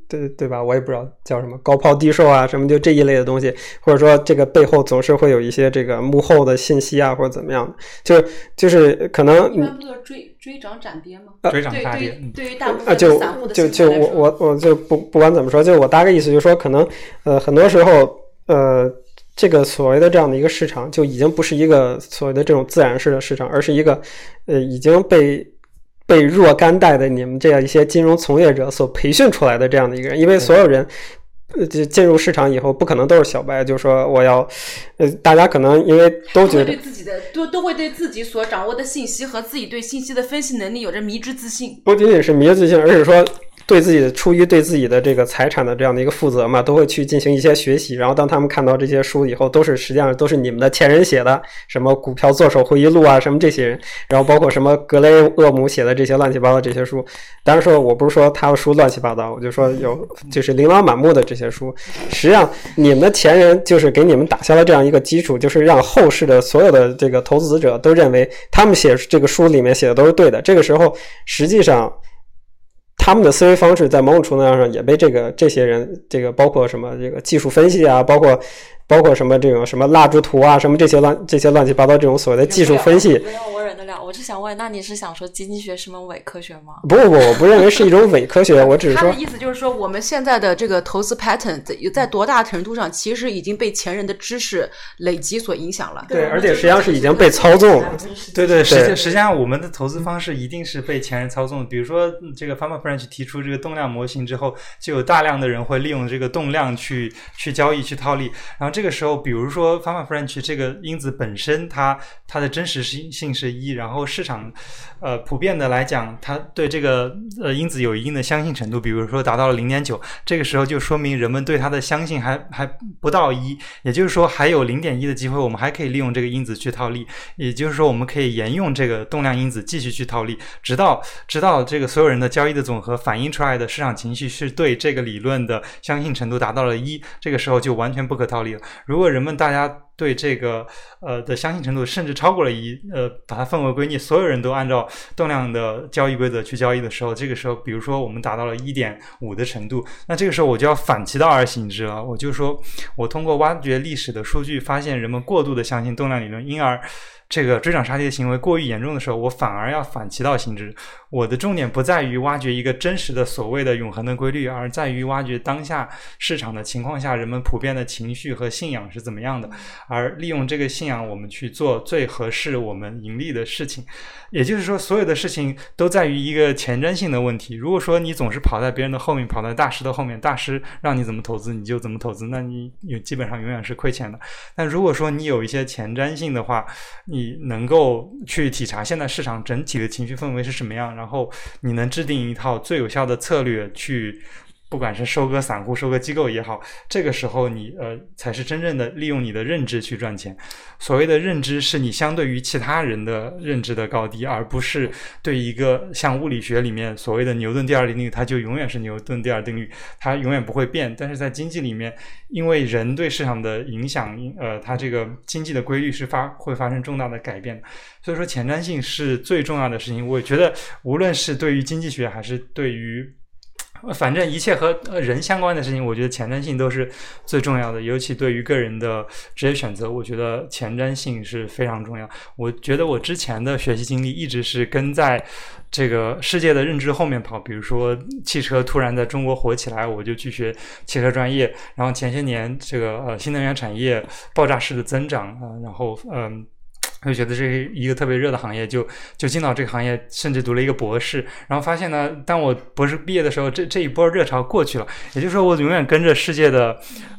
对对吧？我也不知道叫什么高抛低售啊，什么就这一类的东西，或者说这个背后总是会有一些这个幕后的信息啊，或者怎么样的，就就是可能一般不都追追涨斩跌吗？追涨杀跌。对于大部分散户的就就我我我就不不管怎么说，就我大概意思就是说，可能呃很多时候呃这个所谓的这样的一个市场就已经不是一个所谓的这种自然式的市场，而是一个呃已经被。被若干代的你们这样一些金融从业者所培训出来的这样的一个人，因为所有人，呃，进入市场以后不可能都是小白，就是说我要，呃，大家可能因为都觉得对自己的都都会对自己所掌握的信息和自己对信息的分析能力有着迷之自信，不仅仅是迷之自信，而是说。对自己的出于对自己的这个财产的这样的一个负责嘛，都会去进行一些学习。然后当他们看到这些书以后，都是实际上都是你们的前人写的，什么股票做手回忆录啊，什么这些人，然后包括什么格雷厄姆写的这些乱七八糟这些书。当然说我不是说他的书乱七八糟，我就说有就是琳琅满目的这些书。实际上你们的前人就是给你们打下了这样一个基础，就是让后世的所有的这个投资者都认为他们写这个书里面写的都是对的。这个时候实际上。他们的思维方式在某种程度上也被这个这些人，这个包括什么这个技术分析啊，包括。包括什么这种什么蜡烛图啊，什么这些乱这些乱七八糟这种所谓的技术分析，没有我忍得了。我是想问，那你是想说经济学是门伪科学吗？不不不，我不认为是一种伪科学，我只是说。他的意思就是说，我们现在的这个投资 pattern 在在多大程度上，其实已经被前人的知识累积所影响了。对，而且实际上是已经被操纵了。对对，实际实际上我们的投资方式一定是被前人操纵。比如说，这个 Farmer French 提出这个动量模型之后，就有大量的人会利用这个动量去去交易去套利。然后这这个时候，比如说。f a r m a French 这个因子本身，它它的真实性性是一，然后市场呃普遍的来讲，它对这个呃因子有一定的相信程度，比如说达到了零点九，这个时候就说明人们对它的相信还还不到一，也就是说还有零点一的机会，我们还可以利用这个因子去套利，也就是说我们可以沿用这个动量因子继续去套利，直到直到这个所有人的交易的总和反映出来的市场情绪是对这个理论的相信程度达到了一，这个时候就完全不可套利了。如果人们大家对这个呃的相信程度甚至超过了一呃，把它分为归逆，所有人都按照动量的交易规则去交易的时候，这个时候，比如说我们达到了一点五的程度，那这个时候我就要反其道而行之了，我就说我通过挖掘历史的数据，发现人们过度的相信动量理论，因而。这个追涨杀跌的行为过于严重的时候，我反而要反其道行之。我的重点不在于挖掘一个真实的所谓的永恒的规律，而在于挖掘当下市场的情况下人们普遍的情绪和信仰是怎么样的，而利用这个信仰，我们去做最合适我们盈利的事情。也就是说，所有的事情都在于一个前瞻性的问题。如果说你总是跑在别人的后面，跑在大师的后面，大师让你怎么投资你就怎么投资，那你你基本上永远是亏钱的。但如果说你有一些前瞻性的话，你你能够去体察现在市场整体的情绪氛围是什么样，然后你能制定一套最有效的策略去。不管是收割散户、收割机构也好，这个时候你呃才是真正的利用你的认知去赚钱。所谓的认知，是你相对于其他人的认知的高低，而不是对一个像物理学里面所谓的牛顿第二定律，它就永远是牛顿第二定律，它永远不会变。但是在经济里面，因为人对市场的影响，呃，它这个经济的规律是发会发生重大的改变。所以说，前瞻性是最重要的事情。我觉得，无论是对于经济学，还是对于反正一切和人相关的事情，我觉得前瞻性都是最重要的。尤其对于个人的职业选择，我觉得前瞻性是非常重要。我觉得我之前的学习经历一直是跟在这个世界的认知后面跑。比如说，汽车突然在中国火起来，我就去学汽车专业。然后前些年这个呃新能源产业爆炸式的增长啊，然后嗯。就觉得这是一个特别热的行业，就就进到这个行业，甚至读了一个博士，然后发现呢，当我博士毕业的时候，这这一波热潮过去了，也就是说，我永远跟着世界的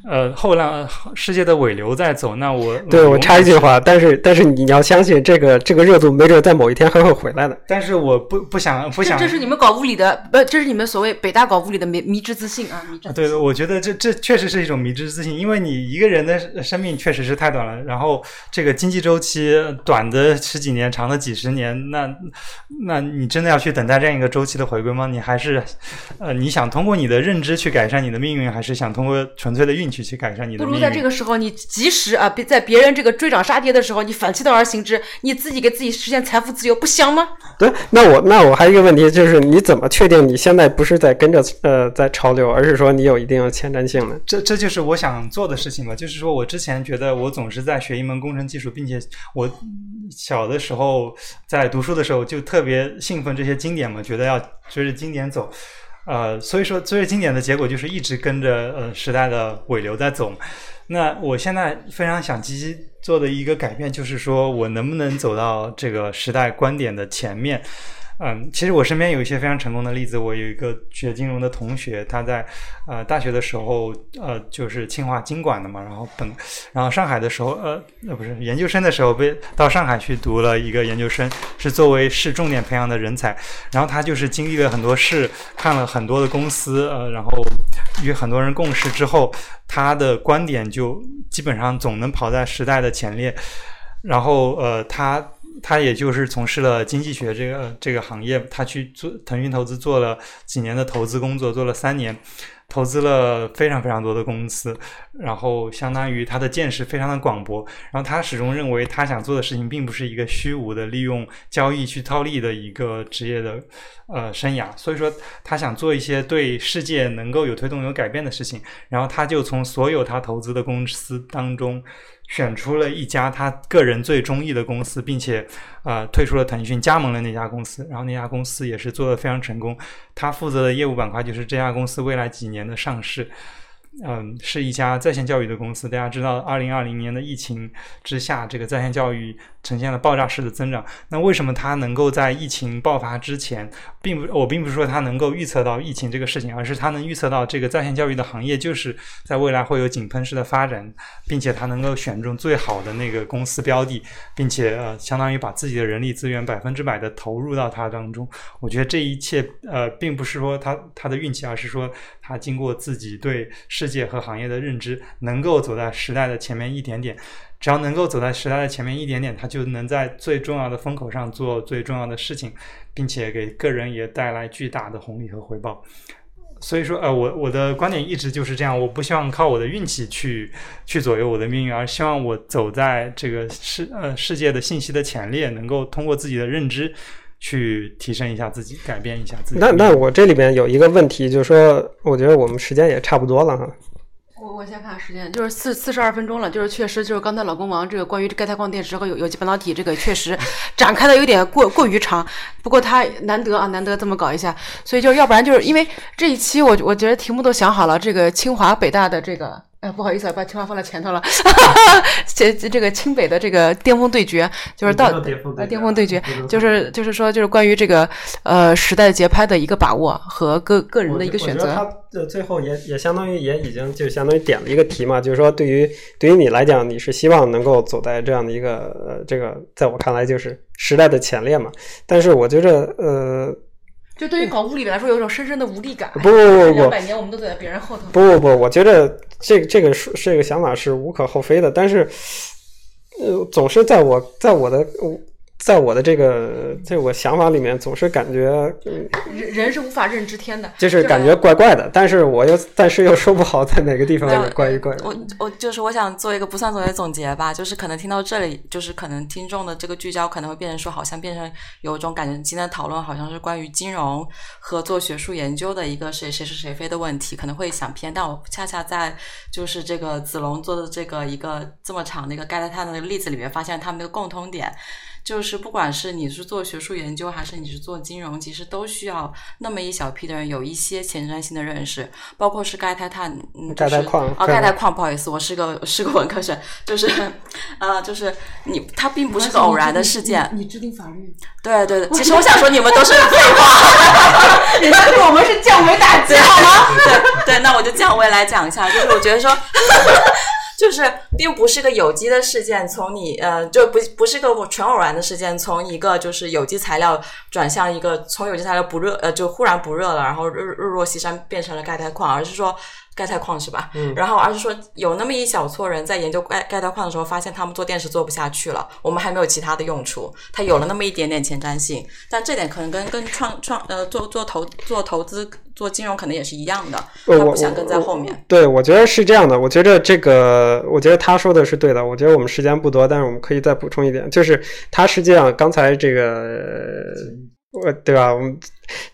呃后浪，世界的尾流在走。那我对我插一句话，但是但是你要相信这个这个热度，没准在某一天还会回来的。但是我不不想不想，这是你们搞物理的，不，这是你们所谓北大搞物理的迷迷之自信啊！迷之对，我觉得这这确实是一种迷之自信，因为你一个人的生命确实是太短了，然后这个经济周期。短的十几年，长的几十年，那那你真的要去等待这样一个周期的回归吗？你还是呃，你想通过你的认知去改善你的命运，还是想通过纯粹的运气去改善你的？不如在这个时候，你及时啊，别在别人这个追涨杀跌的时候，你反其道而行之，你自己给自己实现财富自由，不香吗？对，那我那我还有一个问题，就是你怎么确定你现在不是在跟着呃在潮流，而是说你有一定的前瞻性呢？这这就是我想做的事情吧。就是说我之前觉得我总是在学一门工程技术，并且我。小的时候在读书的时候就特别兴奋这些经典嘛，觉得要追着经典走，呃，所以说最经典的结果就是一直跟着呃时代的尾流在走。那我现在非常想积极做的一个改变，就是说我能不能走到这个时代观点的前面。嗯，其实我身边有一些非常成功的例子。我有一个学金融的同学，他在呃大学的时候，呃就是清华经管的嘛，然后本，然后上海的时候，呃呃不是研究生的时候被到上海去读了一个研究生，是作为市重点培养的人才。然后他就是经历了很多事，看了很多的公司，呃，然后与很多人共事之后，他的观点就基本上总能跑在时代的前列。然后呃他。他也就是从事了经济学这个这个行业，他去做腾讯投资做了几年的投资工作，做了三年，投资了非常非常多的公司，然后相当于他的见识非常的广博。然后他始终认为他想做的事情并不是一个虚无的利用交易去套利的一个职业的呃生涯，所以说他想做一些对世界能够有推动有改变的事情。然后他就从所有他投资的公司当中。选出了一家他个人最中意的公司，并且，呃，退出了腾讯，加盟了那家公司。然后那家公司也是做的非常成功。他负责的业务板块就是这家公司未来几年的上市。嗯，是一家在线教育的公司。大家知道，二零二零年的疫情之下，这个在线教育呈现了爆炸式的增长。那为什么它能够在疫情爆发之前，并不，我并不是说它能够预测到疫情这个事情，而是它能预测到这个在线教育的行业就是在未来会有井喷式的发展，并且它能够选中最好的那个公司标的，并且呃，相当于把自己的人力资源百分之百的投入到它当中。我觉得这一切呃，并不是说他他的运气，而是说他经过自己对。世界和行业的认知能够走在时代的前面一点点，只要能够走在时代的前面一点点，他就能在最重要的风口上做最重要的事情，并且给个人也带来巨大的红利和回报。所以说，呃，我我的观点一直就是这样，我不希望靠我的运气去去左右我的命运，而希望我走在这个世呃世界的信息的前列，能够通过自己的认知去提升一下自己，改变一下自己。那那我这里边有一个问题，就是说，我觉得我们时间也差不多了哈。我我先看时间，就是四四十二分钟了，就是确实就是刚才老公王这个关于钙钛矿电池和有有机半导体这个确实 展开的有点过过于长，不过他难得啊难得这么搞一下，所以就要不然就是因为这一期我我觉得题目都想好了，这个清华北大的这个。哎，不好意思，把清华放在前头了。这这个清北的这个巅峰对决，就是到呃巅峰对决，就是就是说，就是关于这个呃时代节拍的一个把握和个个人的一个选择。他最后也也相当于也已经就相当于点了一个题嘛，就是说对于对于你来讲，你是希望能够走在这样的一个呃这个，在我看来就是时代的前列嘛。但是我觉着呃。就对于搞物理来说，有一种深深的无力感。不不不不，两百年我们都走在别人后头。不不不，我觉得这个这个是这个想法是无可厚非的，但是，呃，总是在我在我的。在我的这个在我想法里面，总是感觉人人是无法认知天的，就是感觉怪怪的。但是我又但是又说不好在哪个地方怪一怪。我我就是我想做一个不算总结总结吧，就是可能听到这里，就是可能听众的这个聚焦可能会变成说，好像变成有一种感觉，今天的讨论好像是关于金融和做学术研究的一个谁谁是谁非的问题，可能会想偏。但我恰恰在就是这个子龙做的这个一个这么长的一个盖特泰的例子里面，发现他们的共通点。就是不管是你是做学术研究，还是你是做金融，其实都需要那么一小批的人有一些前瞻性的认识，包括是钙钛碳，嗯，钙钛矿哦，钙钛矿，不好意思，我是个是个文科生，就是呃，就是你，它并不是个偶然的事件。你制定法律？对对 对，其实我想说你们都是废话，人家对我们是降维打击，好吗？对对，那我就降维来讲一下，就是我觉得说。就是并不是个有机的事件，从你呃就不不是个纯偶然的事件，从一个就是有机材料转向一个从有机材料不热呃就忽然不热了，然后日日落西山变成了钙钛矿，而是说钙钛矿是吧？嗯。然后而是说有那么一小撮人在研究钙钙钛矿的时候，发现他们做电池做不下去了，我们还没有其他的用处，它有了那么一点点前瞻性，但这点可能跟跟创创呃做做投做投资。做金融可能也是一样的，他不想跟在后面。对，我觉得是这样的。我觉得这个，我觉得他说的是对的。我觉得我们时间不多，但是我们可以再补充一点，就是他实际上刚才这个。我对吧？我们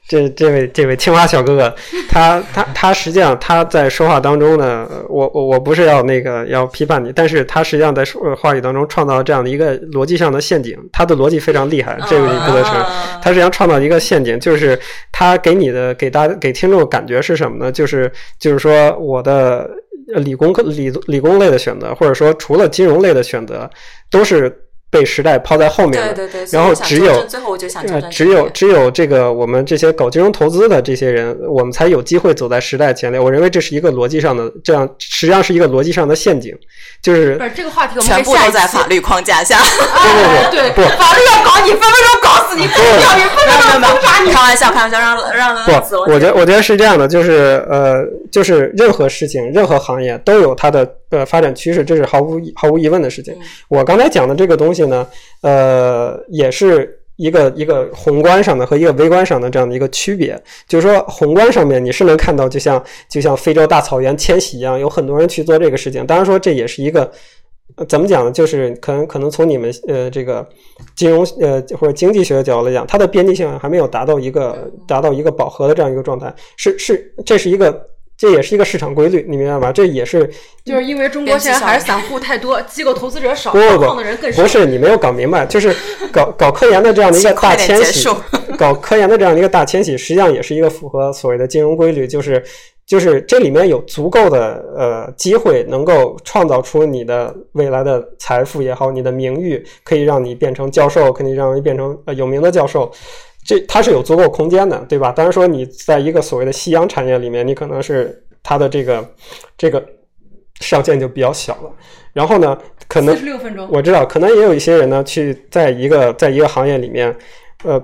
这这位这位清华小哥哥，他他他实际上他在说话当中呢，我我我不是要那个要批判你，但是他实际上在说话语当中创造这样的一个逻辑上的陷阱，他的逻辑非常厉害，这个你不得承认。他实际上创造一个陷阱，就是他给你的给大给听众感觉是什么呢？就是就是说我的理工科理理工类的选择，或者说除了金融类的选择，都是。被时代抛在后面了，对对对，然后只有最后我就想，只有只有这个我们这些搞金融投资的这些人，我们才有机会走在时代前列。我认为这是一个逻辑上的，这样实际上是一个逻辑上的陷阱，就是不是这个话题，我们全部都在法律框架下。不不不，对不，法律要搞你，分分钟搞死你，不教育分分钟封杀你。开玩笑，开玩笑，让让不，我觉得我觉得是这样的，就是呃，就是任何事情，任何行业都有它的。呃，发展趋势这是毫无毫无疑问的事情。我刚才讲的这个东西呢，呃，也是一个一个宏观上的和一个微观上的这样的一个区别。就是说，宏观上面你是能看到，就像就像非洲大草原迁徙一样，有很多人去做这个事情。当然说这也是一个怎么讲呢？就是可能可能从你们呃这个金融呃或者经济学的角度来讲，它的边际性还没有达到一个达到一个饱和的这样一个状态。是是，这是一个。这也是一个市场规律，你明白吗？这也是，就是因为中国现在还是散户太多，机构投资者少，不不不，不是你没有搞明白，就是 搞搞科研的这样的一个大迁徙，搞科研的这样的一个大迁徙，实际上也是一个符合所谓的金融规律，就是就是这里面有足够的呃机会，能够创造出你的未来的财富也好，你的名誉可以让你变成教授，可以让你变成呃有名的教授。这它是有足够空间的，对吧？当然说你在一个所谓的夕阳产业里面，你可能是它的这个这个上限就比较小了。然后呢，可能我知道，可能也有一些人呢，去在一个在一个行业里面，呃。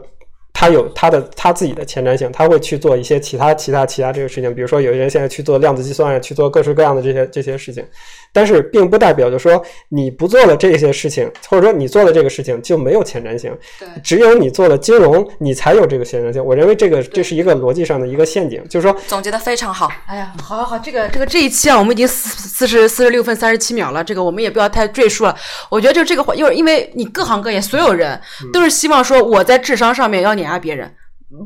他有他的他自己的前瞻性，他会去做一些其他其他其他这个事情，比如说有些人现在去做量子计算，去做各式各样的这些这些事情，但是并不代表就说你不做了这些事情，或者说你做了这个事情就没有前瞻性。对，只有你做了金融，你才有这个前瞻性。我认为这个这是一个逻辑上的一个陷阱，就是说总结的非常好。哎呀，好好好，这个这个这一期啊，我们已经四四十四十六分三十七秒了，这个我们也不要太赘述了。我觉得就这个话，因为因为你各行各业所有人都是希望说我在智商上面要碾压别人。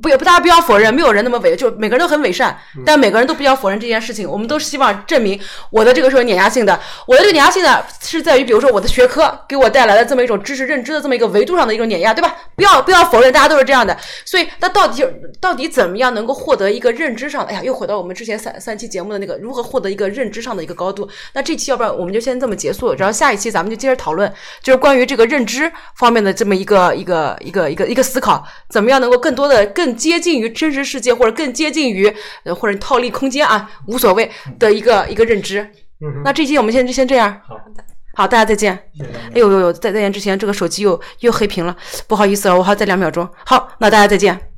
不也不，大家不要否认，没有人那么伪，就每个人都很伪善，但每个人都不要否认这件事情。我们都希望证明我的这个是有碾压性的。我的这个碾压性呢，是在于比如说我的学科给我带来的这么一种知识认知的这么一个维度上的一种碾压，对吧？不要不要否认，大家都是这样的。所以，那到底到底怎么样能够获得一个认知上？哎呀，又回到我们之前三三期节目的那个如何获得一个认知上的一个高度？那这期要不然我们就先这么结束，然后下一期咱们就接着讨论，就是关于这个认知方面的这么一个一个一个一个一个思考，怎么样能够更多的更接近于。真实世界或者更接近于呃或者套利空间啊无所谓的一个一个认知。那这期我们先就先这样。好的，好，大家再见。哎呦呦呦，在再见之前这个手机又又黑屏了，不好意思啊，我还要再两秒钟。好，那大家再见。